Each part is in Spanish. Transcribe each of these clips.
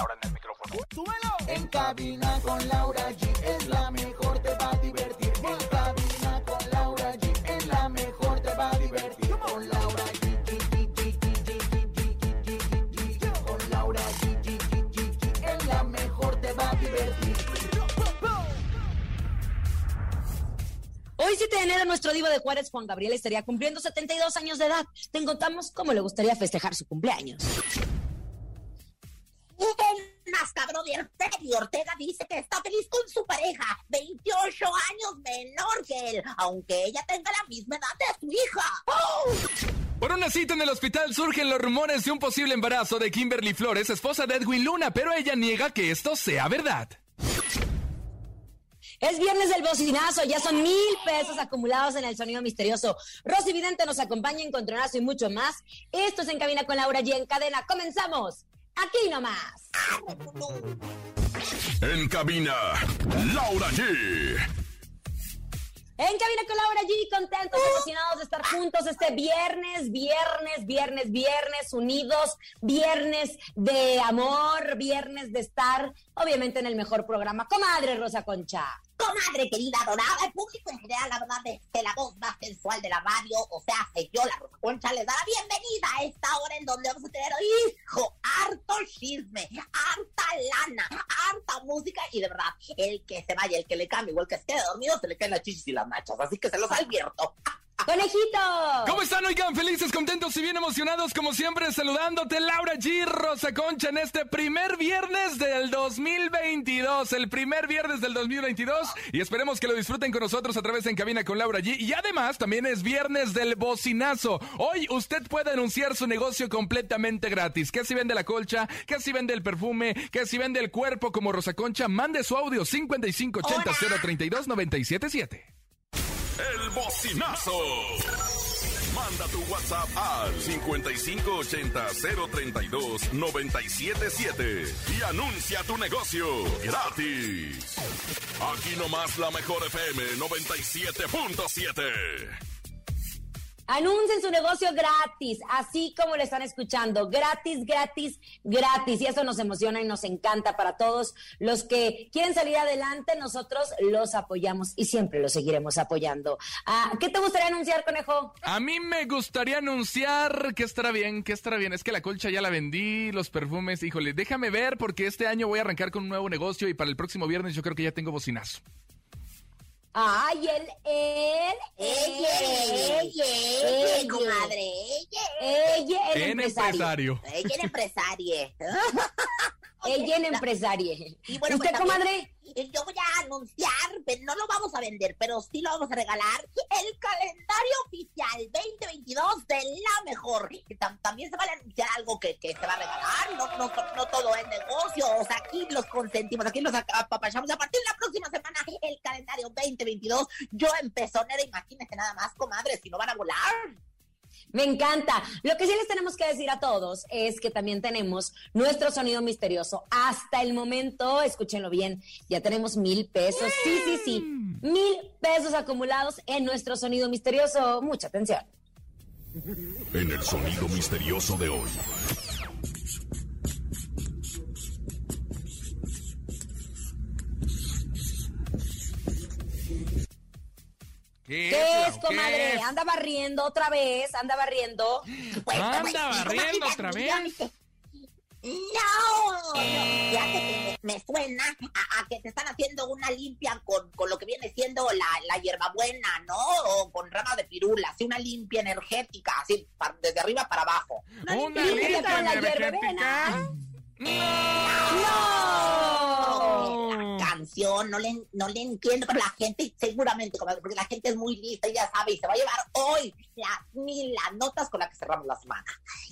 Ahora en el micrófono. ¡Súbelo! En cabina con Laura G es la mejor, te va a divertir. En cabina con Laura G es la mejor, te va a divertir. Con Laura G. Con Laura G. La mejor, te va a divertir. Hoy 7 de enero nuestro divo de Juárez, Juan Gabriel, estaría cumpliendo 72 años de edad. Te contamos cómo le gustaría festejar su cumpleaños. El más cabrón de Arturo Ortega dice que está feliz con su pareja, 28 años menor que él, aunque ella tenga la misma edad de su hija. Por una cita en el hospital surgen los rumores de un posible embarazo de Kimberly Flores, esposa de Edwin Luna, pero ella niega que esto sea verdad. Es viernes del bocinazo, ya son mil pesos acumulados en el sonido misterioso. Rosy Vidente nos acompaña en Contronazo y mucho más. Esto es En Cabina con Laura G en cadena. ¡Comenzamos! Aquí nomás. En cabina, Laura G. En Cabina con Laura G, contentos, emocionados de estar juntos este viernes, viernes, viernes, viernes, unidos, viernes de amor, viernes de estar, obviamente, en el mejor programa. Comadre Rosa Concha. Comadre querida, adorada, el público en general, la verdad es que la voz más sensual de la radio, o sea, que yo, la Rosa Concha, les da la bienvenida a esta hora en donde vamos a tener, hijo, harto chisme, harta lana, harta música y de verdad, el que se vaya, el que le cambie o el que se quede dormido, se le caen las chichis y las nachas, así que se los advierto. ¡Conejito! ¿Cómo están, oigan? Felices, contentos y bien emocionados, como siempre, saludándote, Laura G. Rosa Concha, en este primer viernes del 2022. El primer viernes del 2022. Y esperemos que lo disfruten con nosotros a través de En Cabina con Laura G. Y además, también es viernes del bocinazo. Hoy usted puede anunciar su negocio completamente gratis. Que si vende la colcha, que si vende el perfume, que si vende el cuerpo como Rosa Concha, mande su audio 5580 032 977. El bocinazo. Manda tu WhatsApp al 5580-032-977 y anuncia tu negocio gratis. Aquí nomás la mejor FM 97.7. Anuncien su negocio gratis, así como lo están escuchando, gratis, gratis, gratis. Y eso nos emociona y nos encanta para todos los que quieren salir adelante. Nosotros los apoyamos y siempre los seguiremos apoyando. Ah, ¿Qué te gustaría anunciar, conejo? A mí me gustaría anunciar que estará bien, que estará bien. Es que la colcha ya la vendí, los perfumes, híjole, déjame ver porque este año voy a arrancar con un nuevo negocio y para el próximo viernes yo creo que ya tengo bocinazo. Ay, él, él, Ella, ella, ella, ella. comadre, ella. ella, el empresario. empresario. Ella es empresaria. Ella el empresario. Y bueno, ¿Usted, pues, comadre? Yo voy a anunciar, no lo vamos a vender, pero sí lo vamos a regalar, el calendario oficial 2022 de La Mejor. También se va a anunciar algo que, que se va a regalar, no, no, no todo es negocio, o sea, aquí los consentimos, aquí los apapachamos. A partir de la próxima semana, el calendario 2022, yo en pezonera, imagínense nada más, comadre, si no van a volar. Me encanta. Lo que sí les tenemos que decir a todos es que también tenemos nuestro sonido misterioso. Hasta el momento, escúchenlo bien, ya tenemos mil pesos. Sí, sí, sí. Mil pesos acumulados en nuestro sonido misterioso. Mucha atención. En el sonido misterioso de hoy. ¿Qué, ¿Qué es, comadre? es? Anda barriendo otra vez, anda barriendo. Anda barriendo comadre, otra ya vez. No, no, fíjate que me, me suena a, a que te están haciendo una limpia con, con lo que viene siendo la, la hierbabuena, ¿no? O con rama de pirula, así una limpia energética, así desde arriba para abajo. Una limpia con la energética. hierbena. No. La canción no le, no le entiendo, pero la gente, seguramente, porque la gente es muy lista y ya sabe, y se va a llevar hoy las mil las notas con las que cerramos la semana.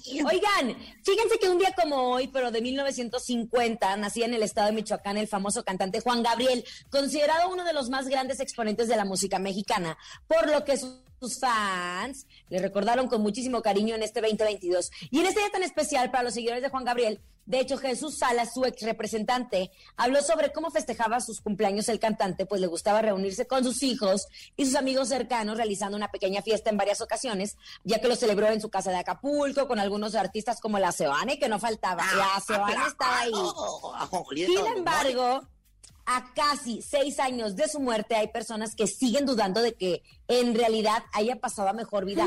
Oigan, fíjense que un día como hoy, pero de 1950, nacía en el estado de Michoacán el famoso cantante Juan Gabriel, considerado uno de los más grandes exponentes de la música mexicana, por lo que sus fans le recordaron con muchísimo cariño en este 2022. Y en este día tan especial para los seguidores de Juan Gabriel, de hecho, Jesús Salas, su ex representante, habló sobre cómo festejaba sus cumpleaños el cantante, pues le gustaba reunirse con sus hijos y sus amigos cercanos, realizando una pequeña fiesta en varias ocasiones, ya que lo celebró en su casa de Acapulco con algunos artistas como la Sebane, que no faltaba. La ah, Sebane estaba ahí. Sin embargo, a casi seis años de su muerte, hay personas que siguen dudando de que en realidad haya pasado a mejor vida.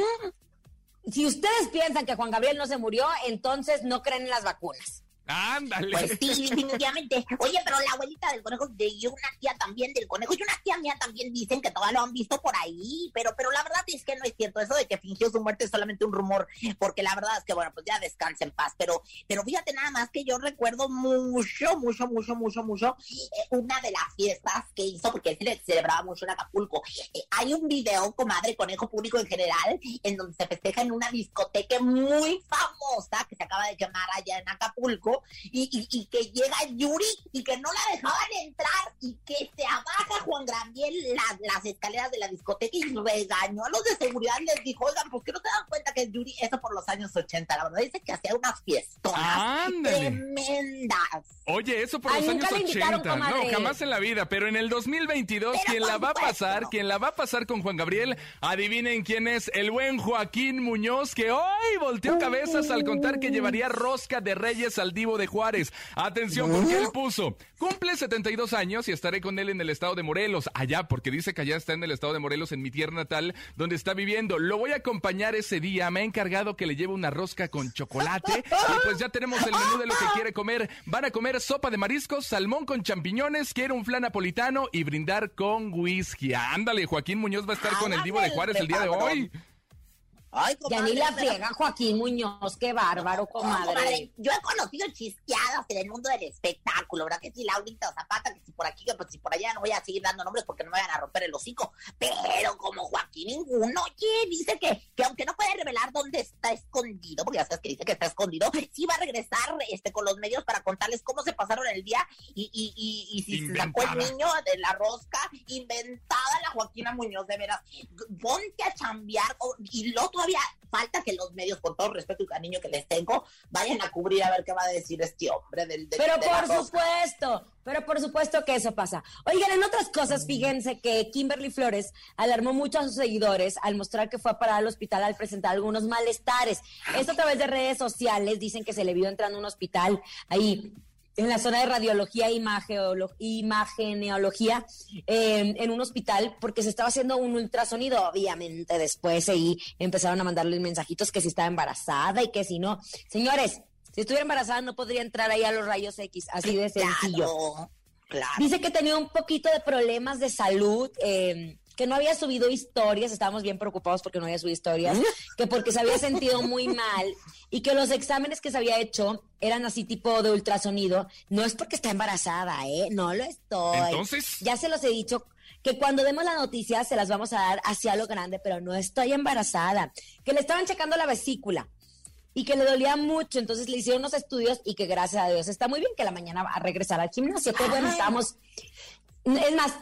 Si ustedes piensan que Juan Gabriel no se murió, entonces no creen en las vacunas. Ándale. Pues sí, definitivamente. Oye, pero la abuelita del conejo de y una tía también del conejo y una tía mía también dicen que todavía lo han visto por ahí, pero pero la verdad es que no es cierto. Eso de que fingió su muerte es solamente un rumor, porque la verdad es que, bueno, pues ya descansa en paz. Pero, pero fíjate nada más que yo recuerdo mucho, mucho, mucho, mucho, mucho eh, una de las fiestas que hizo, porque celebraba mucho en Acapulco. Eh, hay un video, comadre, conejo público en general, en donde se festeja en una discoteca muy famosa que se acaba de quemar allá en Acapulco y, que llega Yuri y que no la dejaban entrar y que se abaja Juan Gabriel las escaleras de la discoteca y regañó a los de seguridad y les dijo, oigan, ¿por qué no te dan cuenta que Yuri, eso por los años 80, la verdad dice que hacía unas fiestas tremendas. Oye, eso por los años 80, no, jamás en la vida, pero en el 2022, quien la va a pasar, quien la va a pasar con Juan Gabriel, adivinen quién es, el buen Joaquín Muñoz, que hoy volteó cabezas al contar que llevaría rosca de Reyes al De Juárez. Atención, porque él puso, cumple 72 años y estaré con él en el estado de Morelos, allá, porque dice que allá está en el estado de Morelos, en mi tierra natal, donde está viviendo. Lo voy a acompañar ese día, me ha encargado que le lleve una rosca con chocolate y pues ya tenemos el menú de lo que quiere comer. Van a comer sopa de mariscos, salmón con champiñones, quiere un flan napolitano y brindar con whisky. Ándale, Joaquín Muñoz va a estar con el Divo de Juárez el día de hoy. Ay, ya ni la friega Joaquín Muñoz, qué bárbaro, comadre. Yo he conocido chisqueadas en el mundo del espectáculo, ¿verdad? Que si Laurita Zapata, que si por aquí, que pues si por allá, no voy a seguir dando nombres porque no me vayan a romper el hocico. Pero como Joaquín ninguno, oye, dice que, que aunque no puede revelar dónde está escondido, porque ya sabes que dice que está escondido, sí va a regresar este con los medios para contarles cómo se pasaron el día y, y, y, y si se sacó el niño de la rosca, inventada la Joaquina Muñoz, de veras. Ponte a chambear, y lo otro todavía falta que los medios, con todo respeto y cariño que les tengo, vayan a cubrir a ver qué va a decir este hombre del Pero por supuesto, pero por supuesto que eso pasa. Oigan, en otras cosas, fíjense que Kimberly Flores alarmó mucho a sus seguidores al mostrar que fue a parar al hospital al presentar algunos malestares. Esto a través de redes sociales, dicen que se le vio entrando a un hospital ahí en la zona de radiología e imageneología em, en un hospital porque se estaba haciendo un ultrasonido, obviamente después ahí empezaron a mandarle mensajitos que si estaba embarazada y que si no. Señores, si estuviera embarazada no podría entrar ahí a los rayos X, así de sencillo. Dice que tenía un poquito de problemas de salud. Eh, que no había subido historias, estábamos bien preocupados porque no había subido historias, que porque se había sentido muy mal y que los exámenes que se había hecho eran así tipo de ultrasonido. No es porque está embarazada, ¿eh? No lo estoy. Entonces. Ya se los he dicho que cuando demos la noticia se las vamos a dar hacia lo grande, pero no estoy embarazada. Que le estaban checando la vesícula y que le dolía mucho, entonces le hicieron unos estudios y que gracias a Dios está muy bien que la mañana va a regresar al gimnasio. Pues bueno, estamos es más,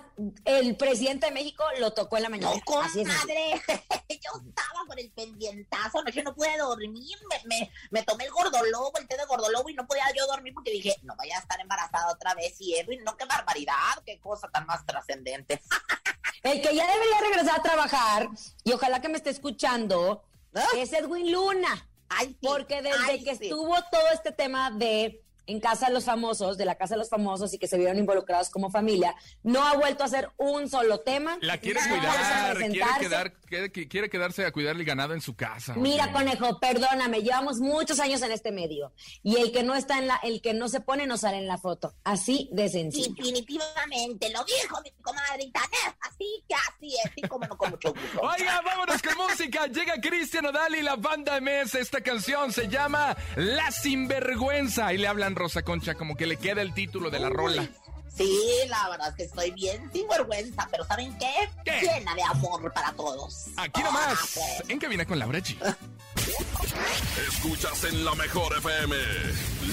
el presidente de México lo tocó en la mañana. No, Así madre. Yo estaba con el pendientazo, no, yo no pude dormir. Me, me, tomé el gordolobo, el té de gordolobo y no podía yo dormir porque dije, no vaya a estar embarazada otra vez. Y Edwin, no, qué barbaridad, qué cosa tan más trascendente. el que ya debería regresar a trabajar, y ojalá que me esté escuchando, ¿Ah? es Edwin Luna. Ay, porque desde que estuvo todo este tema de en Casa de los Famosos, de la Casa de los Famosos y que se vieron involucrados como familia, no ha vuelto a hacer un solo tema. La quiere cuidar, quiere, quiere, quedarse a cuidar el ganado en su casa. Mira, conejo, perdóname, llevamos muchos años en este medio y el que no está en la, el que no se pone no sale en la foto, así de sencillo. Definitivamente, lo dijo mi comadrita, así que así es, así como no con mucho gusto. Oiga, vámonos con música, llega Cristian Odal y la banda MS, esta canción se llama La Sinvergüenza y le hablan Rosa Concha, como que le queda el título de la rola. Sí, la verdad es que estoy bien sin vergüenza, pero ¿saben qué? ¿Qué? Llena de amor para todos. Aquí Ah, nomás, pues. en cabina con Laura G. Escuchas en la mejor FM.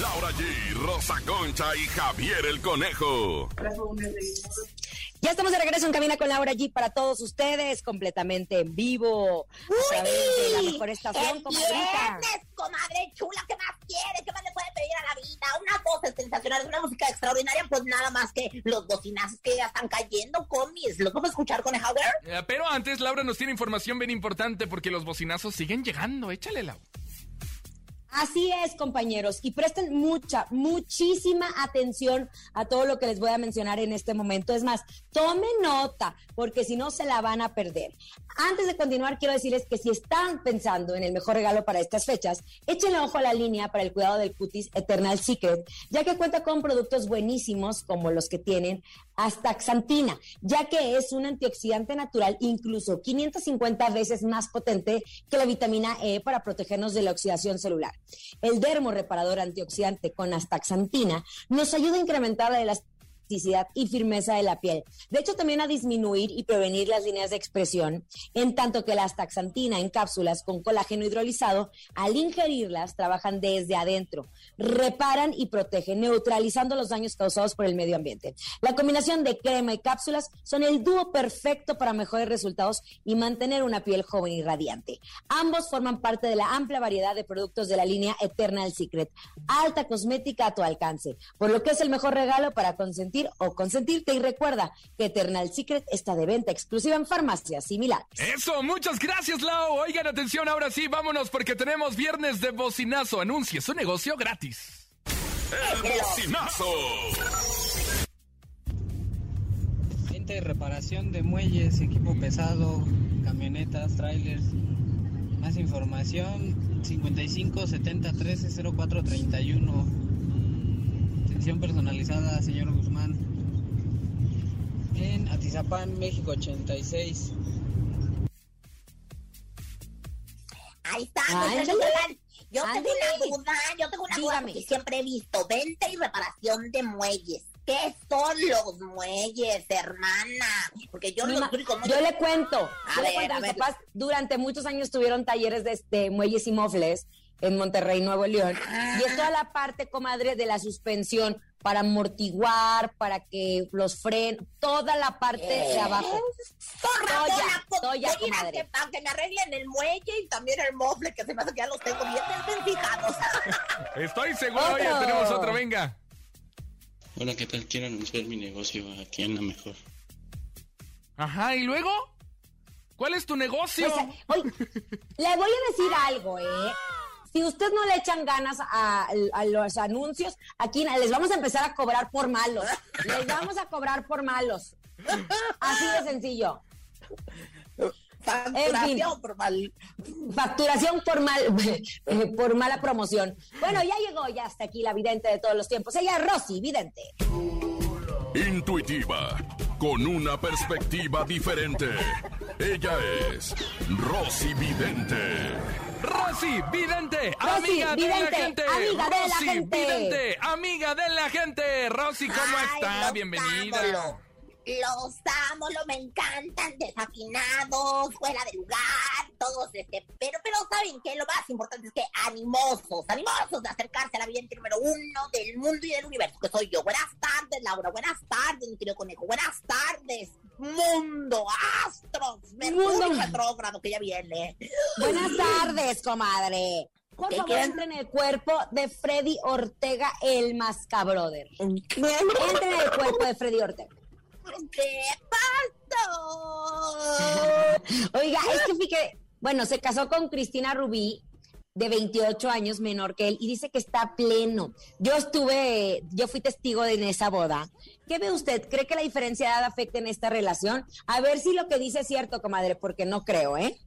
Laura G, Rosa Concha y Javier el Conejo. Ya estamos de regreso en Cabina con Laura G para todos ustedes, completamente en vivo. A través de la mejor estación, ¡El comadrita. viernes, comadre chula! ¿Qué más quiere? ¿Qué más le puede pedir a la vida? Unas voces sensacionales, una música extraordinaria, pues nada más que los bocinazos que ya están cayendo, comis. ¿Los vamos a escuchar con Howard? Eh, Pero antes, Laura nos tiene información bien importante porque los bocinazos siguen llegando. Échale, Laura. Así es, compañeros, y presten mucha, muchísima atención a todo lo que les voy a mencionar en este momento. Es más, tomen nota, porque si no se la van a perder. Antes de continuar, quiero decirles que si están pensando en el mejor regalo para estas fechas, échenle ojo a la línea para el cuidado del cutis Eternal Secret, ya que cuenta con productos buenísimos como los que tienen astaxantina, ya que es un antioxidante natural incluso 550 veces más potente que la vitamina E para protegernos de la oxidación celular. El dermo reparador antioxidante con astaxantina nos ayuda a incrementar la elasticidad y firmeza de la piel. De hecho, también a disminuir y prevenir las líneas de expresión, en tanto que la astaxantina en cápsulas con colágeno hidrolizado, al ingerirlas, trabajan desde adentro, reparan y protegen, neutralizando los daños causados por el medio ambiente. La combinación de crema y cápsulas son el dúo perfecto para mejores resultados y mantener una piel joven y radiante. Ambos forman parte de la amplia variedad de productos de la línea Eternal Secret, alta cosmética a tu alcance, por lo que es el mejor regalo para consentir o consentirte. Y recuerda que Eternal Secret está de venta exclusiva en farmacias similares. Eso, muchas gracias, Lau. Oigan, atención, ahora sí, vámonos porque tenemos viernes de bocinazo. Anuncie su negocio gratis. El bocinazo. Venta y reparación de muelles, equipo pesado, camionetas, trailers. Más información 55 70 13 04 31. Atención personalizada, señor Guzmán. En Atizapán, México 86. Ahí está, muchachos, oigan, Yo tengo una duda, yo tengo una duda porque siempre he visto venta y reparación de muelles. ¿Qué son los muelles, hermana? Porque yo únicos Yo le cuento. A yo le ver, cuento, a mis ver. papás durante muchos años tuvieron talleres de, de muelles y mofles en Monterrey, Nuevo León. Y es toda la parte, comadre, de la suspensión para amortiguar, para que los frenos, toda la parte de abajo. Con razón, Toya, la co- toya, voy a ir a comadre. que, a que me arreglen el muelle y también el mofle, que se me hace que ya los tengo bien desventijados. Estoy seguro, Otro. ya tenemos otro, venga. Hola, ¿qué tal? Quiero anunciar mi negocio aquí en La Mejor. Ajá, ¿y luego? ¿Cuál es tu negocio? Pues, oye, le voy a decir algo, ¿eh? Si usted no le echan ganas a, a los anuncios, aquí les vamos a empezar a cobrar por malos. Les vamos a cobrar por malos. Así de sencillo. Facturación por mal. Facturación por mal, eh, por mala promoción. Bueno, ya llegó ya hasta aquí la vidente de todos los tiempos. Ella es Rosy, vidente. Intuitiva, con una perspectiva diferente. Ella es Rosy Vidente. Rosy, vidente, Rosy, amiga de la gente. amiga de la Rosy, gente. vidente, amiga de la gente. Rosy, ¿cómo Ay, está? Bienvenida. Los amo, lo me encantan, desafinados, fuera de lugar, todos este, pero, pero saben que lo más importante es que animosos, animosos de acercarse a la vidente número uno del mundo y del universo, que soy yo. Buenas tardes, Laura, buenas tardes, mi querido conejo, buenas tardes, mundo, astros, Mercurio retrógrado que ya viene. Buenas tardes, comadre. Por ¿Qué favor, quieren? entren en el cuerpo de Freddy Ortega, el Mascabrother. Entren en el cuerpo de Freddy Ortega. ¿Qué pasó? Oiga, es que fíjate, bueno, se casó con Cristina Rubí, de 28 años menor que él, y dice que está pleno. Yo estuve, yo fui testigo de en esa boda. ¿Qué ve usted? ¿Cree que la diferencia de edad afecta en esta relación? A ver si lo que dice es cierto, comadre, porque no creo, ¿eh?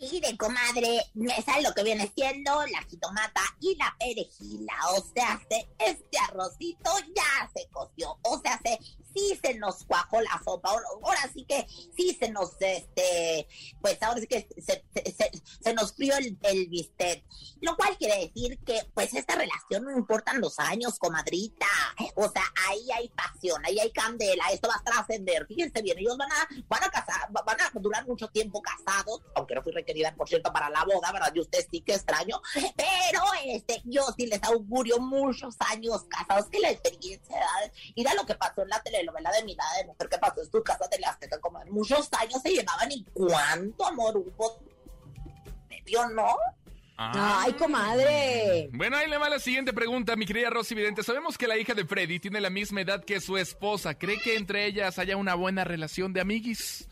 Y de comadre, me sale lo que viene siendo la jitomata y la perejila. O sea, este arrocito ya se coció. O sea, se, sí se nos cuajó la sopa. Ahora, sí que sí se nos, este, pues ahora sí que se, se, nos frió el, el, bistec. Lo cual quiere decir que, pues, esta relación no importan los años, comadrita. O sea, ahí hay pasión, ahí hay candela. Esto va a trascender. Fíjense bien, ellos van a, van a casar, van a durar mucho tiempo casados, aunque no fui querida, por cierto, para la boda, ¿verdad? Y usted sí que extraño, pero este, yo sí les augurio muchos años casados, que la experiencia, mira lo que pasó en la telenovela de Mirada de Mujer, que pasó en tu casa de Azteca, como muchos años se llevaban y cuánto amor hubo, medio, ¿no? Ah. Ay, comadre. Bueno, ahí le va la siguiente pregunta, mi querida Rosy Vidente. Sabemos que la hija de Freddy tiene la misma edad que su esposa. ¿Cree que entre ellas haya una buena relación de amiguis?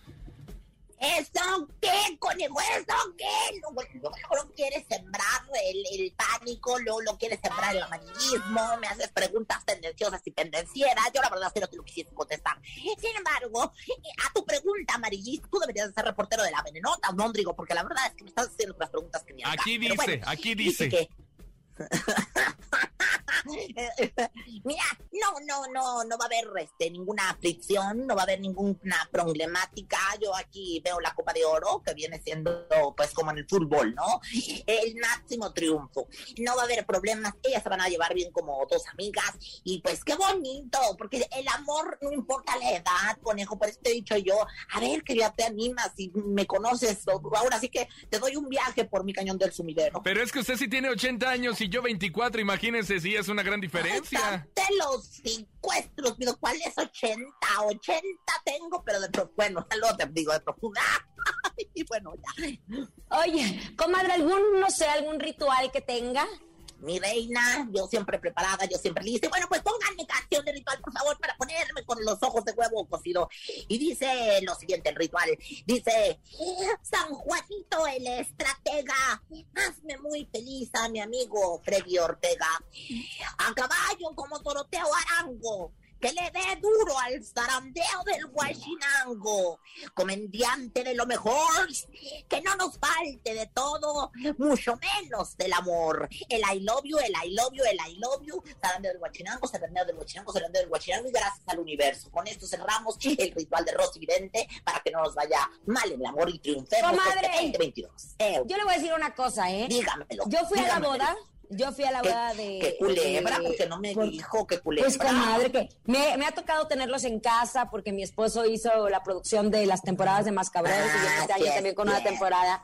¿Eso qué, conejo? ¿Eso qué? Lo quieres sembrar el, pánico, luego lo quieres sembrar el amarillismo, me haces preguntas tendenciosas y pendencieras. Yo la verdad es que no te lo quisiese contestar. Sin embargo, a tu pregunta amarillista, tú deberías ser reportero de la venenota, Mondrigo, porque la verdad es que me estás haciendo unas preguntas que me Aquí dice, aquí dice. dice que Mira, no, no, no, no va a haber este, ninguna aflicción, no va a haber ninguna problemática. Yo aquí veo la Copa de Oro, que viene siendo pues como en el fútbol, ¿no? El máximo triunfo. No va a haber problemas, ellas se van a llevar bien como dos amigas y pues qué bonito, porque el amor no importa la edad, conejo, por eso te he dicho yo, a ver que ya te animas y me conoces, ahora sí que te doy un viaje por mi cañón del sumidero. Pero es que usted sí tiene 80 años y yo 24, imagínense si es una gran diferencia. De los secuestros, digo, ¿cuál es 80? 80 tengo, pero de bueno, te digo de profunda. y bueno, ya. Oye, comadre, ¿algún, no sé, algún ritual que tenga? mi reina, yo siempre preparada, yo siempre lista. Bueno, pues pónganme canción de ritual, por favor, para ponerme los ojos de huevo cocido. Y dice lo siguiente, el ritual. Dice, San Juanito el estratega, hazme muy feliz a mi amigo Freddy Ortega. A caballo como Toroteo Arango que le dé duro al zarandeo del guachinango, comediante de lo mejor, que no nos falte de todo, mucho menos del amor. El I love you, el I love you, el I love you, zarandeo del guachinango, zarandeo del guachinango, zarandeo del guachinango, y gracias al universo. Con esto cerramos el ritual de Rosy Vidente para que no nos vaya mal en el amor y triunfemos Comadre, este 2022. Yo le voy a decir una cosa, ¿eh? Dígamelo. Yo fui a la boda yo fui a la boda de. ¿Qué culebra? porque no me dijo que culebra? Pues comadre, que me, me, ha tocado tenerlos en casa porque mi esposo hizo la producción de las temporadas de Mascabreros y yo este año también con una temporada.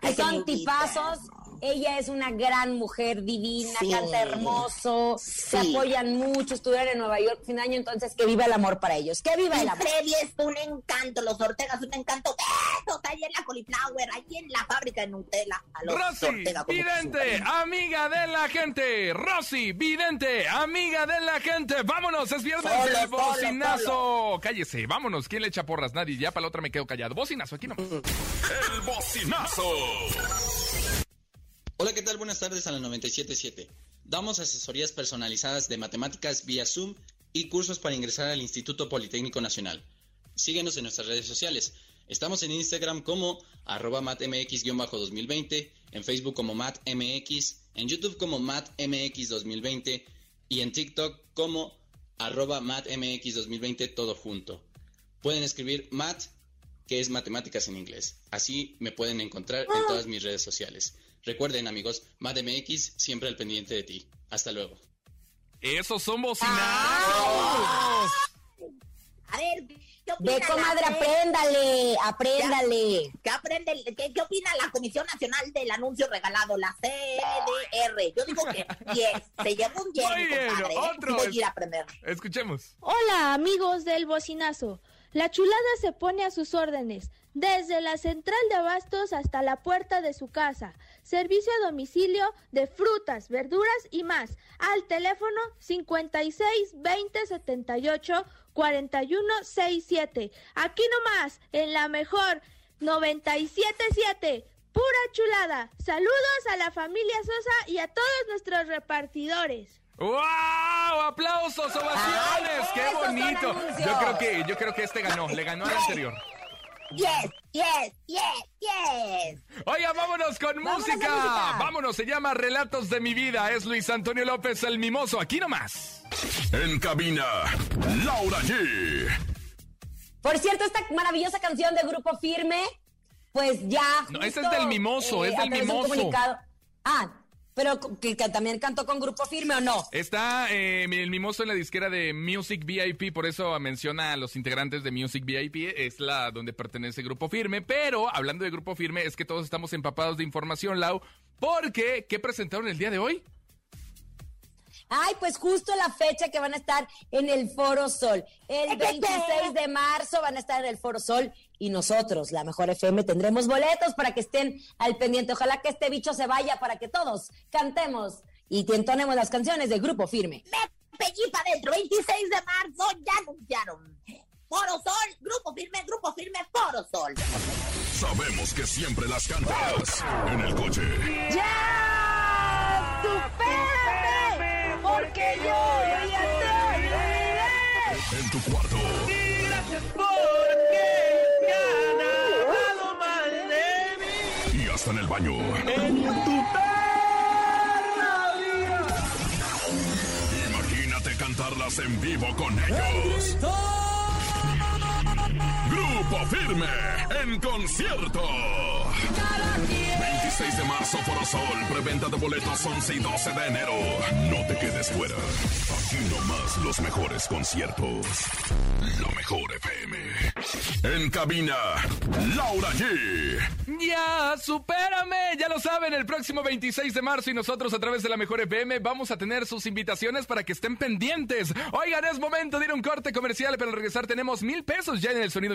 Que son tipazos ella es una gran mujer divina, canta hermoso, se apoyan mucho, estuvieron en Nueva York fin de año, entonces que viva el amor para ellos, que viva el amor. Freddy es un encanto, los Ortegas un encanto, besos ahí en la cauliflower, ahí en la fábrica de Nutella. A los Rosy, Ortega, vidente, amiga de la gente, Rosy, vidente, amiga de la gente, vámonos, es viernes del bocinazo. Cállese, vámonos, ¿quién le echa porras? Nadie, ya para la otra me quedo callado. Bocinazo, aquí no. el bocinazo. Hola, ¿qué tal? Buenas tardes a la 977. Damos asesorías personalizadas de matemáticas vía Zoom y cursos para ingresar al Instituto Politécnico Nacional. Síguenos en nuestras redes sociales. Estamos en Instagram como arroba matmx-2020, en Facebook como matmx, en YouTube como matmx2020 y en TikTok como arroba matmx2020 todo junto. Pueden escribir mat, que es matemáticas en inglés. Así me pueden encontrar en todas mis redes sociales. Recuerden, amigos, MX siempre al pendiente de ti. Hasta luego. ¡Esos son bocinazos! A ver, ¿qué opina Ve, comadre, apréndale, apréndale. ¿Qué, aprende, qué, opina la Comisión Nacional del Anuncio Regalado, la CDR? Yo digo que 10, se lleva un 10, Muy bien, compadre, ¿eh? voy a ir a aprender. Escuchemos. Hola, amigos del bocinazo. La chulada se pone a sus órdenes, desde la central de abastos hasta la puerta de su casa servicio a domicilio de frutas, verduras y más, al teléfono 56 20 78 41 67. Aquí nomás, en la mejor 977. Pura chulada. Saludos a la familia Sosa y a todos nuestros repartidores. ¡Wow! ¡Aplausos, ovaciones! ¡Qué bonito! Yo creo que yo creo que este ganó, le ganó al anterior. Yes, yes, yes, yes. Oiga, vámonos con música. Vámonos, se llama Relatos de mi vida. Es Luis Antonio López el Mimoso. Aquí nomás. En cabina, Laura G. Por cierto, esta maravillosa canción de Grupo Firme, pues ya. No, ese es del Mimoso, es del Mimoso. Ah, pero que, también cantó con Grupo Firme o no. Está eh, el mimoso en la disquera de Music VIP, por eso menciona a los integrantes de Music VIP, es la donde pertenece Grupo Firme. Pero hablando de Grupo Firme, es que todos estamos empapados de información, Lau, porque ¿qué presentaron el día de hoy? Ay, pues justo la fecha que van a estar en el Foro Sol. El 26 de marzo van a estar en el Foro Sol y nosotros, la Mejor FM, tendremos boletos para que estén al pendiente. Ojalá que este bicho se vaya para que todos cantemos y entonemos las canciones del Grupo Firme. Me pellí para adentro, 26 de marzo, ya anunciaron. Foro Sol, Grupo Firme, Grupo Firme, Foro Sol. Sabemos que siempre las cantas en el coche. ¡Ya! ¡Supérame! Porque yo ya te olvidé. En tu cuarto. Y gracias porque y hasta en el baño. Imagínate cantarlas en vivo con ellos. Grupo Firme en concierto. 26 de marzo, Sol, Preventa de boletos 11 y 12 de enero. No te quedes fuera. Aquí nomás los mejores conciertos. Lo mejor FM. En cabina, Laura G. Ya, supérame. Ya lo saben, el próximo 26 de marzo y nosotros a través de la mejor FM vamos a tener sus invitaciones para que estén pendientes. Oigan, es momento de ir a un corte comercial, pero al regresar tenemos mil pesos ya en el sonido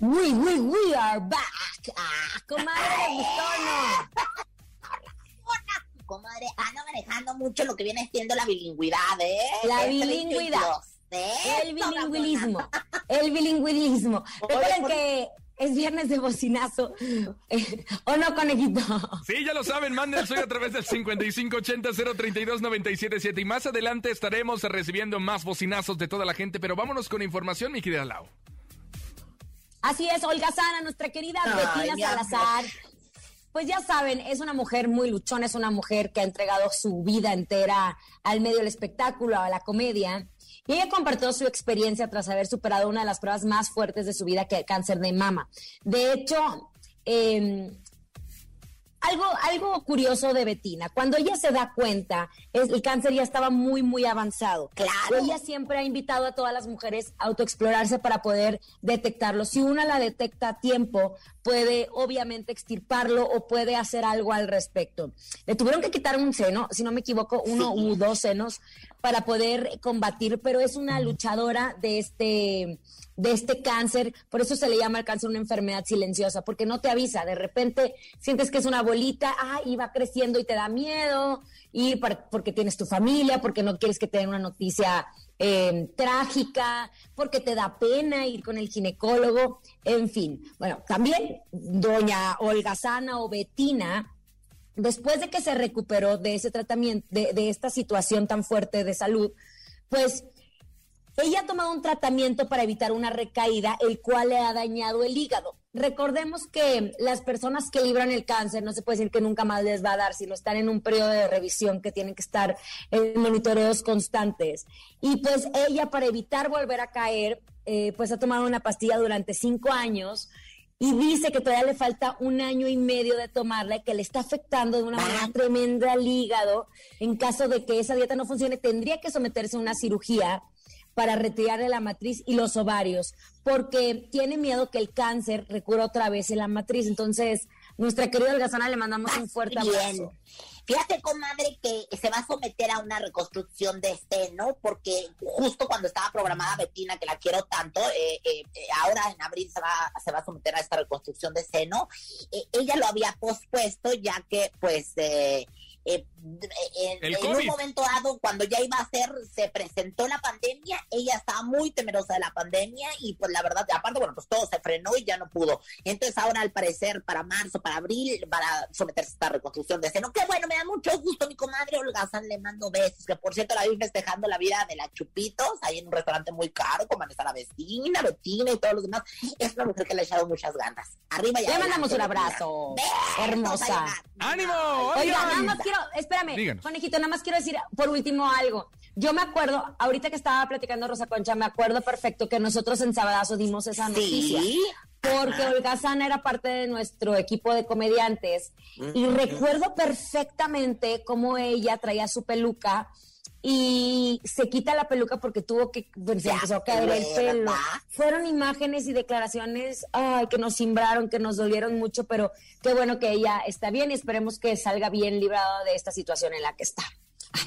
We, we, we are back. Ah, comadre, gustó Comadre, ando manejando mucho lo que viene siendo la bilingüidad, ¿eh? La bilingüidad. El bilingüismo. El bilingüismo. Recuerden que es viernes de bocinazo. ¿O no, conejito? Sí, ya lo saben, manden soy a través del 5580-032-977. Y más adelante estaremos recibiendo más bocinazos de toda la gente. Pero vámonos con información, mi querida Lau. Así es, Olga Sana, nuestra querida Bettina Salazar. Pues ya saben, es una mujer muy luchona, es una mujer que ha entregado su vida entera al medio del espectáculo, a la comedia. Y ella compartió su experiencia tras haber superado una de las pruebas más fuertes de su vida, que el cáncer de mama. De hecho, eh, algo, algo curioso de Betina, cuando ella se da cuenta, el cáncer ya estaba muy, muy avanzado. Claro. Ella siempre ha invitado a todas las mujeres a autoexplorarse para poder detectarlo. Si una la detecta a tiempo, puede obviamente extirparlo o puede hacer algo al respecto. Le tuvieron que quitar un seno, si no me equivoco, uno u dos senos para poder combatir, pero es una luchadora de este de este cáncer, por eso se le llama el cáncer una enfermedad silenciosa, porque no te avisa, de repente sientes que es una bolita, ah, y va creciendo y te da miedo, y porque tienes tu familia, porque no quieres que te den una noticia em, trágica, porque te da pena ir con el ginecólogo, en fin. Bueno, también doña Olga Sana o Betina, después de que se recuperó de ese tratamiento, de, de esta situación tan fuerte de salud, pues ella ha tomado un tratamiento para evitar una recaída, el cual le ha dañado el hígado. Recordemos que las personas que libran el cáncer, no se puede decir que nunca más les va a dar, sino están en un periodo de revisión que tienen que estar en monitoreos constantes. Y pues ella, para evitar volver a caer, eh, pues ha tomado una pastilla durante cinco años y dice que todavía le falta un año y medio de tomarla y que le está afectando de una manera tremenda al hígado. En caso de que esa dieta no funcione, tendría que someterse a una cirugía para retirarle la matriz y los ovarios, porque tiene miedo que el cáncer recurra otra vez en la matriz. Entonces, nuestra querida Holgazana le mandamos un fuerte abrazo. Fíjate, comadre, que se va a someter a una reconstrucción de seno, porque justo cuando estaba programada Betina, que la quiero tanto, eh, eh, eh, ahora en abril se va, se va a someter a esta reconstrucción de seno. ella lo había pospuesto, ya que, pues, en, un momento dado, cuando ya iba a ser, se presentó la pandemia, ella estaba muy temerosa de la pandemia y pues la verdad, aparte, bueno, pues todo se frenó y ya no pudo. Entonces ahora al parecer para marzo, para abril, para someterse a esta reconstrucción de seno. Qué bueno, me da mucho gusto mi comadre Olga San, le mando besos, que por cierto la vi festejando la vida de la Chupitos, ahí en un restaurante muy caro, como está la vecina, Betina y todos los demás. Es una mujer que le ha echado muchas ganas. Arriba ya. Le mandamos un abrazo. Hermosa. ¡Ánimo! Oiga, nada más quiero, espérame, conejito, nada más quiero decir por último algo. Yo me acuerdo, ahorita que estaba platicando Rosa Concha, me acuerdo perfecto que nosotros en Sabadazo dimos esa noticia. Porque Olga Sana era parte de nuestro equipo de comediantes. Y recuerdo perfectamente cómo ella traía su peluca y se quita la peluca porque tuvo que, pues, se empezó a caer el pelo. Fueron imágenes y declaraciones ay, que nos simbraron, que nos dolieron mucho, pero qué bueno que ella está bien y esperemos que salga bien librada de esta situación en la que está.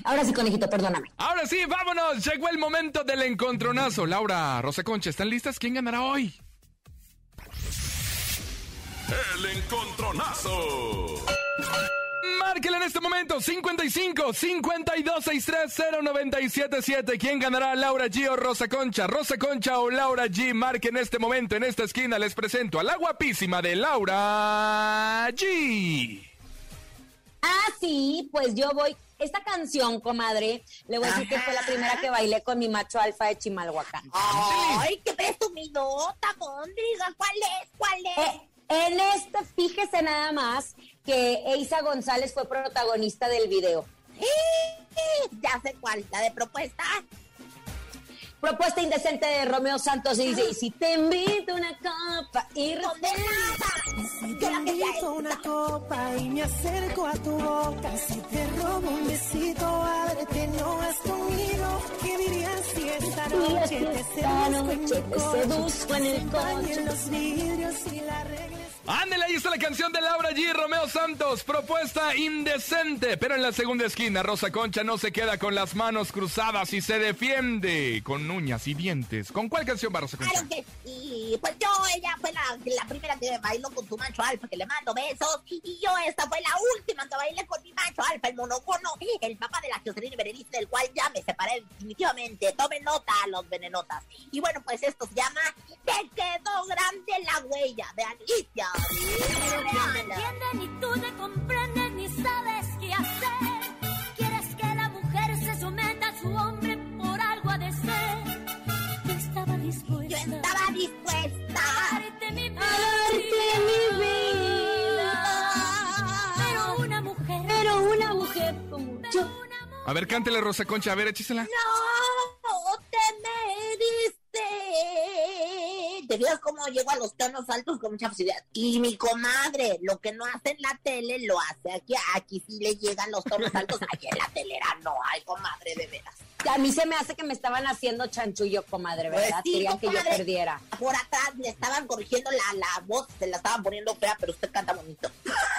Ahora sí, conejito, perdóname. Ahora sí, vámonos. Llegó el momento del encontronazo. Laura, Rosa Concha, ¿están listas? ¿Quién ganará hoy? El encontronazo. Márquela en este momento, 55 52 630 977. ¿Quién ganará, Laura G o Rosa Concha? Rosa Concha o Laura G. Marque en este momento, en esta esquina, les presento a la guapísima de Laura G. Ah, sí, pues yo voy. Esta canción, comadre, le voy a decir que fue la primera que bailé con mi macho alfa de Chimalhuacán. ¡Ay, qué presumidota, Mondriga! ¿Cuál es? ¿Cuál es? Eh, en esta, fíjese nada más que Eisa González fue protagonista del video. Ya sé cuál, la de propuesta. Propuesta indecente de Romeo Santos y dice, y si te invito una copa y Si te invito una copa y me acerco a tu boca, si te robo un besito, ábrete, no has conmigo. ¿Qué dirías si esta noche te seduzco en el coche? En los vidrios y la regla Ándale, ahí está la canción de Laura G. Romeo Santos, propuesta indecente. Pero en la segunda esquina, Rosa Concha no se queda con las manos cruzadas y se defiende con uñas y dientes. ¿Con cuál canción va Rosa Concha? Que sí, pues yo, ella fue la, primera que bailó con su macho alfa, que le mando besos. Y yo, esta fue la última que bailé con mi macho alfa, el monocono, el papá de la Jocelyn Berenice, del cual ya me separé definitivamente. Tomen nota a los venenotas. Y bueno, pues esto se llama Te quedó grande la huella de Alicia. Pero no me entienden ni tú te comprendes ni sabes qué hacer. Quieres que la mujer se someta a su hombre por algo a de ser. Yo estaba dispuesta. Yo estaba dispuesta. A darte mi vida. A mi vida. Pero una mujer. Pero una mujer como yo. A ver, cántele Rosa Concha, a ver, échesela. No, llego a los tonos altos con mucha facilidad. Y mi comadre, lo que no hace en la tele, lo hace aquí. Aquí sí le llegan los tonos altos. Aquí en la telera no hay, comadre, de veras. A mí se me hace que me estaban haciendo chanchullo, comadre, pues ¿verdad? Querían que yo perdiera. Por atrás le estaban corrigiendo la, la voz, se la estaban poniendo fea, pero usted canta bonito.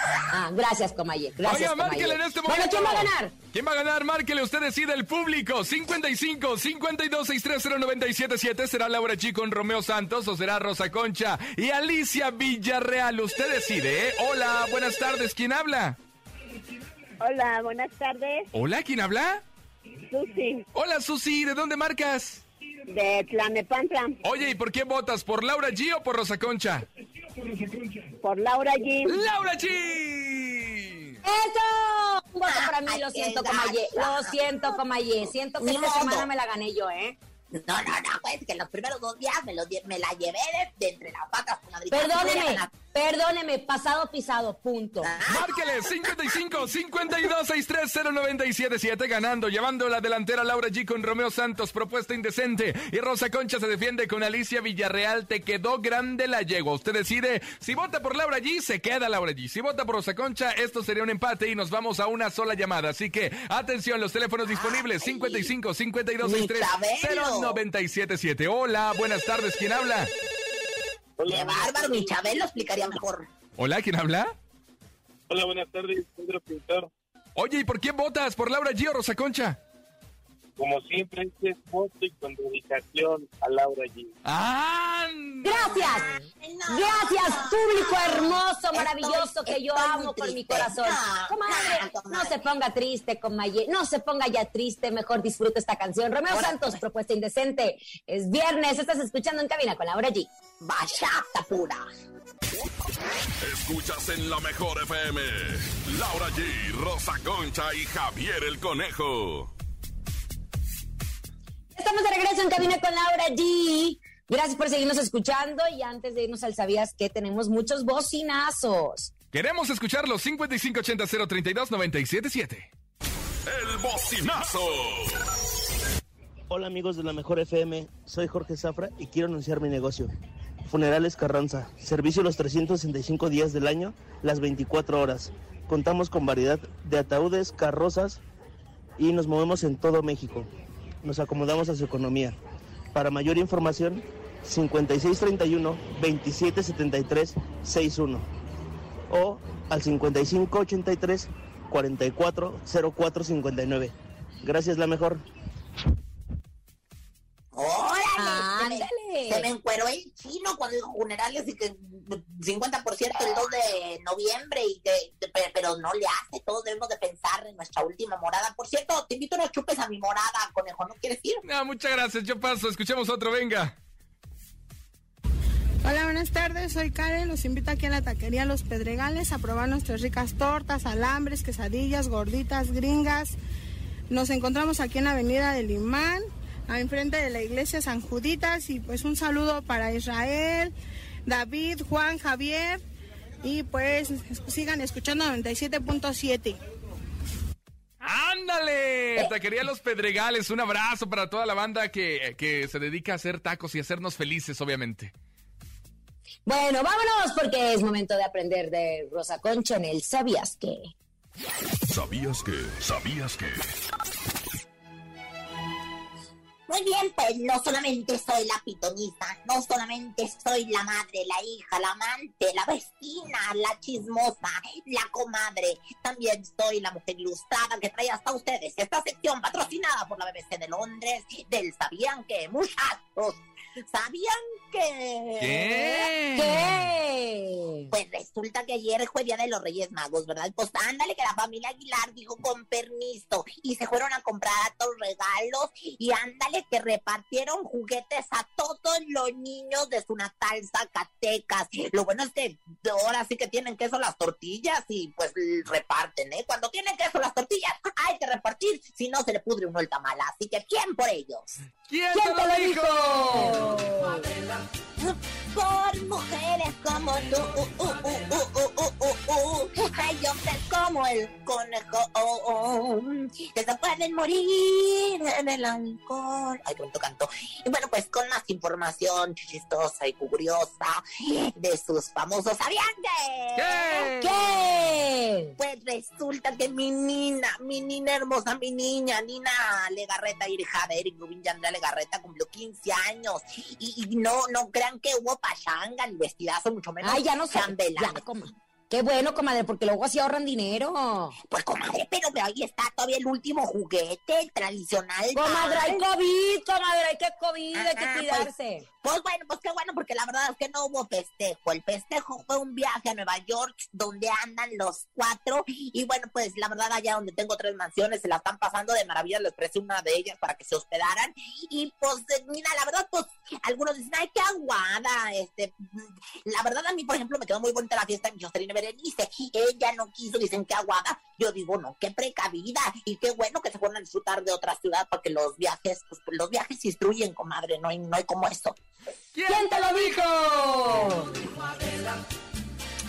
Ah, gracias, Comaye. Gracias, Oiga, márquele en este momento. Bueno, ¿quién va a ganar? ¿Quién va a ganar? Márquele, usted decide el público. 55 52 630 977 será Laura G con Romeo Santos o será Rosa Concha y Alicia Villarreal. Usted decide, ¿eh? Hola, buenas tardes. ¿Quién habla? Hola, buenas tardes. Hola, ¿quién habla? Susi. Hola, Susi. ¿De dónde marcas? De Tlanepantla. Oye, ¿y por quién votas? ¿Por Laura G o por Rosa Concha? Por Laura G. ¡Laura G! ¡Eso! Un voto para mí, lo siento, Comayé. Lo siento, Comayé. Siento que esta semana me la gané yo, ¿eh? No, no, no, pues que los primeros dos días me, me la llevé de, entre las patas. Perdóneme, perdóneme, pasado pisado, punto. Márquele 55 52 630 977 ganando, llevando la delantera Laura G con Romeo Santos, propuesta indecente. Y Rosa Concha se defiende con Alicia Villarreal. Te quedó grande la yegua. Usted decide si vota por Laura G, se queda Laura G. Si vota por Rosa Concha, esto sería un empate y nos vamos a una sola llamada. Así que atención, los teléfonos disponibles 55 52 630 977. Hola, buenas tardes. ¿Quién habla? Qué bárbaro, mi Chabelo explicaría mejor. Hola, ¿quién habla? Hola, buenas tardes, Pedro Pintor. Oye, ¿y por quién votas? ¿Por Laura G o Rosa Concha? Como siempre, este es y con dedicación a Laura G. ¡Ah! Gracias. Gracias, público hermoso, maravilloso que yo estoy amo con mi corazón. No, Comadre, no, se ponga triste, comadre. No se ponga ya triste, mejor disfruta esta canción. Romeo Ahora, Santos, pues. propuesta indecente. Es viernes, estás escuchando en cabina con Laura G. Bachata pura. Escuchas en la mejor FM. Laura G, Rosa Concha y Javier el Conejo. Estamos de regreso en cabina con Laura G. Gracias por seguirnos escuchando y antes de irnos al Sabías que tenemos muchos bocinazos. Queremos escucharlos 5580 032 977. El bocinazo. Hola amigos de la Mejor FM, soy Jorge Zafra y quiero anunciar mi negocio. Funerales Carranza, servicio los 365 días del año, las 24 horas. Contamos con variedad de ataúdes, carrozas y nos movemos en todo México. Nos acomodamos a su economía. Para mayor información, 5631 2773 61 o al 5583 440459. Gracias la mejor. ¡Órale! Se me, encueró el chino cuando dijo funerales y que 50% el 2 de noviembre y que, pe- pero no le hace, todos debemos de pensar en nuestra última morada. Por cierto, te invito a unos chupes a mi morada, conejo, ¿no quieres ir? No, muchas gracias, yo paso. Escuchemos otro, venga. Hola, buenas tardes. Soy Karen. Los invito aquí a la taquería Los Pedregales a probar nuestras ricas tortas, alambres, quesadillas, gorditas, gringas. Nos encontramos aquí en la Avenida del Imán, enfrente de la iglesia San Juditas. Y pues un saludo para Israel, David, Juan, Javier. Y pues es- sigan escuchando 97.7. ¡Ándale! Taquería Los Pedregales. Un abrazo para toda la banda que, que se dedica a hacer tacos y hacernos felices, obviamente. Bueno, vámonos porque es momento de aprender de Rosa Concha en el ¿Sabías que? ¿Sabías que? ¿Sabías que? Muy bien, pues no solamente soy la pitonisa, no solamente soy la madre, la hija, la amante, la vecina, la chismosa, la comadre, también soy la mujer ilustrada que trae hasta ustedes esta sección patrocinada por la BBC de Londres del ¿Sabían que? Muchachos, ¿sabían que? ¿Qué? ¿Qué? Resulta que ayer fue Día de los Reyes Magos, ¿verdad? Pues ándale que la familia Aguilar dijo con permiso y se fueron a comprar todos regalos y ándale que repartieron juguetes a todos los niños de su natal Zacatecas. Lo bueno es que ahora sí que tienen queso las tortillas y pues reparten, ¿eh? Cuando tienen queso las tortillas hay que repartir, si no se le pudre uno el tamal. Así que ¿quién por ellos? ¿Quién, ¿Quién te lo dijo? Por mujeres como tú, uh, uh, uh, hay hombres como el conejo, oh, oh, que se pueden morir en el ancor. Ay, qué bonito canto. Y bueno, pues con más información chistosa y curiosa de sus famosos aviantes. ¿Qué? Pues resulta que mi nina, mi nina hermosa, mi niña, Nina Legarreta, hija de Eric Rubin Yandel, Legarreta, cumplió 15 años. Y, y no, no crean que hubo pachanga ni vestidazo, mucho menos Ay, ya no sé. Ya, coma. Qué bueno, comadre, porque luego así ahorran dinero. Pues comadre, pero ahí está todavía el último juguete, el tradicional. Comadre, hay Ay, COVID, comadre, hay que COVID, hay que Ajá, cuidarse. Pues bueno, pues qué bueno, porque la verdad es que no hubo festejo. El festejo fue un viaje a Nueva York, donde andan los cuatro. Y bueno, pues la verdad, allá donde tengo tres mansiones, se la están pasando de maravilla. Les presté una de ellas para que se hospedaran. Y pues, eh, mira, la verdad, pues, algunos dicen, ay, qué aguada. Este, mm, la verdad, a mí, por ejemplo, me quedó muy bonita la fiesta mi Jocelyn Berenice. Ella no quiso, dicen, qué aguada. Yo digo, no, qué precavida. Y qué bueno que se fueron a disfrutar de otra ciudad, porque los viajes, pues, los viajes se instruyen, comadre. No hay, no hay como eso. ¿Quién te lo dijo?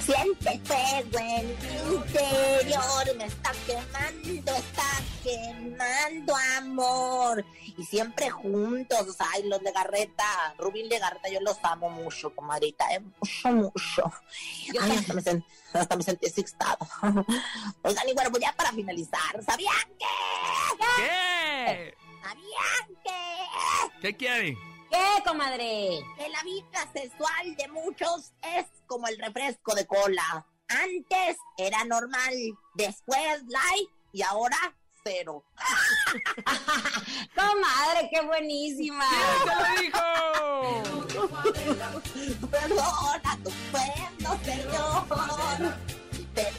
Siente el fuego en mi interior, me está quemando, está quemando amor. Y siempre juntos, ay, los de Garreta, Rubín de Garreta, yo los amo mucho, comadrita, eh, mucho, mucho. Ay, hasta me, sen- hasta me sentí excitada. Oigan, y bueno, pues ya para finalizar, ¿sabían que? ¿Qué? ¿Sabían que? ¿Qué quiere? ¿Qué, comadre? Que la vida sexual de muchos es como el refresco de cola. Antes era normal, después light y ahora cero. Comadre, qué buenísima. ¿Quién te lo dijo? Perdona tu pueblo, Señor.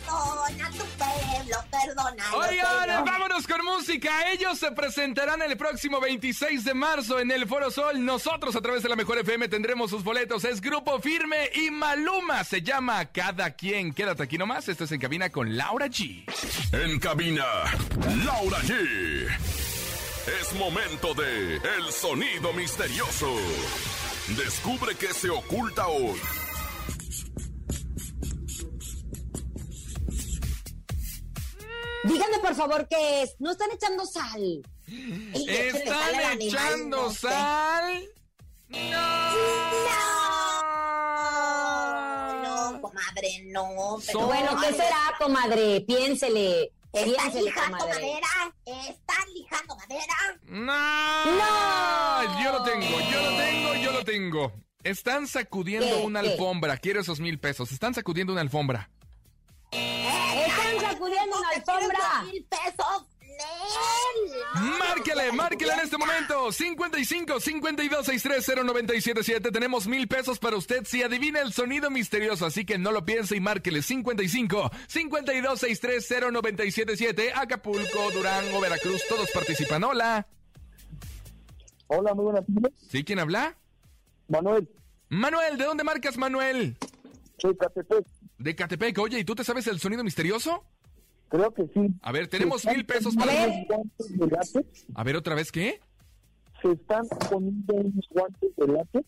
Perdona tu pueblo, perdona. Oigan, vámonos con música. Ellos se presentarán el próximo 26 de marzo en el Foro Sol. Nosotros a través de la Mejor FM tendremos sus boletos. Es Grupo Firme y Maluma. Se llama Cada Quien. Quédate aquí nomás. Esto es En Cabina con Laura G. En cabina, Laura G. Es momento de El Sonido Misterioso. Descubre qué se oculta hoy. Díganme por favor qué es. No están echando sal. Sal ¿Están animal, echando no sé. sal? No, comadre, no. pero- Bueno, ¿qué será, comadre? Piénsele. ¿Están lijando madera? ¿Están lijando madera? No. ¡No! Yo lo tengo, yo lo tengo, yo lo tengo. Están sacudiendo ¿Qué? una ¿Qué? alfombra. Quiero esos mil pesos. Están sacudiendo una alfombra. Alfombra. mil pesos, Nel. Márquele, márquele en este momento. 55 52 630 977. Tenemos mil pesos para usted si adivina el sonido misterioso. Así que no lo piense y márquele 55 52 630 977. Acapulco, Durango, Veracruz. Todos participan. Hola. Hola, muy buenas tardes. ¿Sí? ¿Quién habla? Manuel, Manuel, ¿de dónde marcas, Manuel? soy Catepec. De Catepec. Oye, ¿y tú te sabes el sonido misterioso? Creo que sí. A ver, tenemos mil pesos para... unos guantes de látex. A ver, ¿otra vez qué? Se están poniendo unos guantes de látex.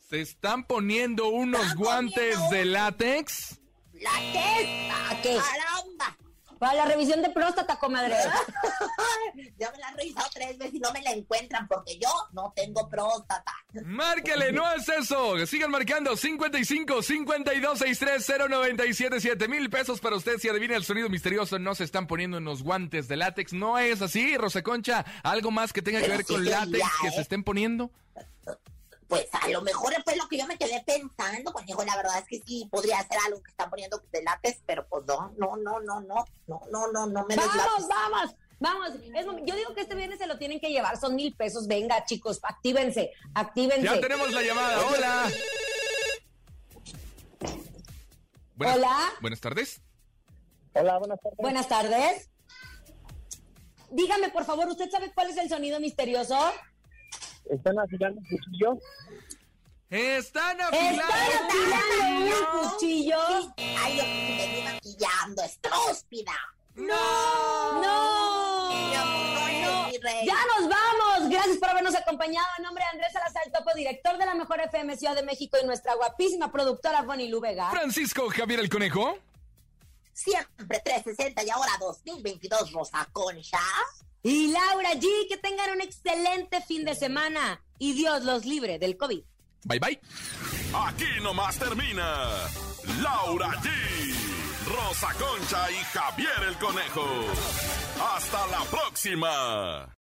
¿Se están poniendo unos guantes de látex? Testa. ¿Qué? Caramba. Para la revisión de próstata, comadre. Ya me la han revisado tres veces y no me la encuentran porque yo no tengo próstata. Márquele, no es eso. Sigan marcando 55 52 630 977 mil pesos para usted si adivina el sonido misterioso. No se están poniendo unos guantes de látex. No es así, Rosa Concha. Algo más que tenga que ver sí con látex que ¿eh? se estén poniendo. Pues a lo mejor fue lo que yo me quedé pensando, pues dijo, la verdad es que sí, podría ser algo que están poniendo de látex, pero pues no, no, no, no, no, no, no, no, no me Vamos, vamos, vamos. Es yo digo que este viernes se lo tienen que llevar. Son mil pesos. Venga, chicos, actívense, actívense. Ya tenemos la llamada. Hola. Buenas- Hola. Buenas tardes. Hola, buenas tardes. Buenas tardes. Dígame, por favor, ¿usted sabe cuál es el sonido misterioso? ¿Están afilando el cuchillo? Están ¿Están afilando un cuchillo? Ay, yo me maquillando, estúpida. ¡No! ¡No! No. ¡Ya nos vamos! Gracias por habernos acompañado. En nombre de Andrés Salazar, el topo director de la Mejor FM Ciudad de México y nuestra guapísima productora Bonnie Lu Vega. Francisco Javier el Conejo. Siempre 360 y ahora 2022, Rosa Concha. Y Laura G, que tengan un excelente fin de semana y Dios los libre del COVID. Bye bye. Aquí nomás termina Laura G, Rosa Concha y Javier el Conejo. Hasta la próxima.